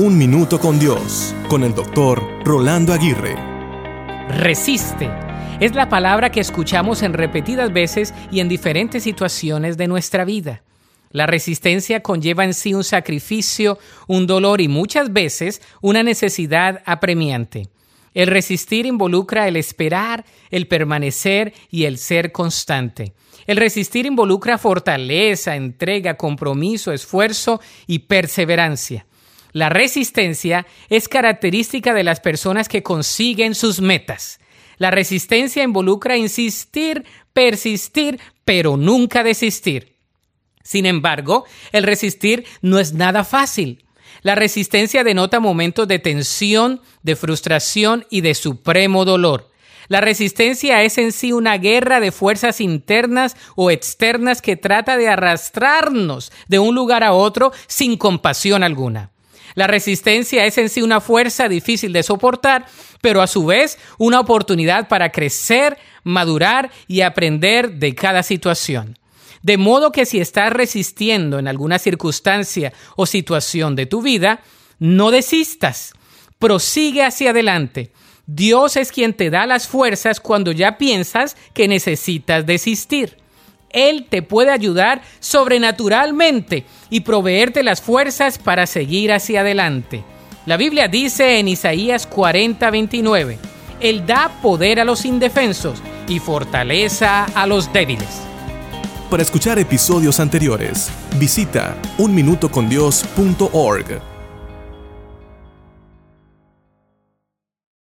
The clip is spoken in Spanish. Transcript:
Un Minuto con Dios, con el doctor Rolando Aguirre. Resiste. Es la palabra que escuchamos en repetidas veces y en diferentes situaciones de nuestra vida. La resistencia conlleva en sí un sacrificio, un dolor y muchas veces una necesidad apremiante. El resistir involucra el esperar, el permanecer y el ser constante. El resistir involucra fortaleza, entrega, compromiso, esfuerzo y perseverancia. La resistencia es característica de las personas que consiguen sus metas. La resistencia involucra insistir, persistir, pero nunca desistir. Sin embargo, el resistir no es nada fácil. La resistencia denota momentos de tensión, de frustración y de supremo dolor. La resistencia es en sí una guerra de fuerzas internas o externas que trata de arrastrarnos de un lugar a otro sin compasión alguna. La resistencia es en sí una fuerza difícil de soportar, pero a su vez una oportunidad para crecer, madurar y aprender de cada situación. De modo que si estás resistiendo en alguna circunstancia o situación de tu vida, no desistas, prosigue hacia adelante. Dios es quien te da las fuerzas cuando ya piensas que necesitas desistir. Él te puede ayudar sobrenaturalmente y proveerte las fuerzas para seguir hacia adelante. La Biblia dice en Isaías 40, 29, Él da poder a los indefensos y fortaleza a los débiles. Para escuchar episodios anteriores, visita unminutocondios.org.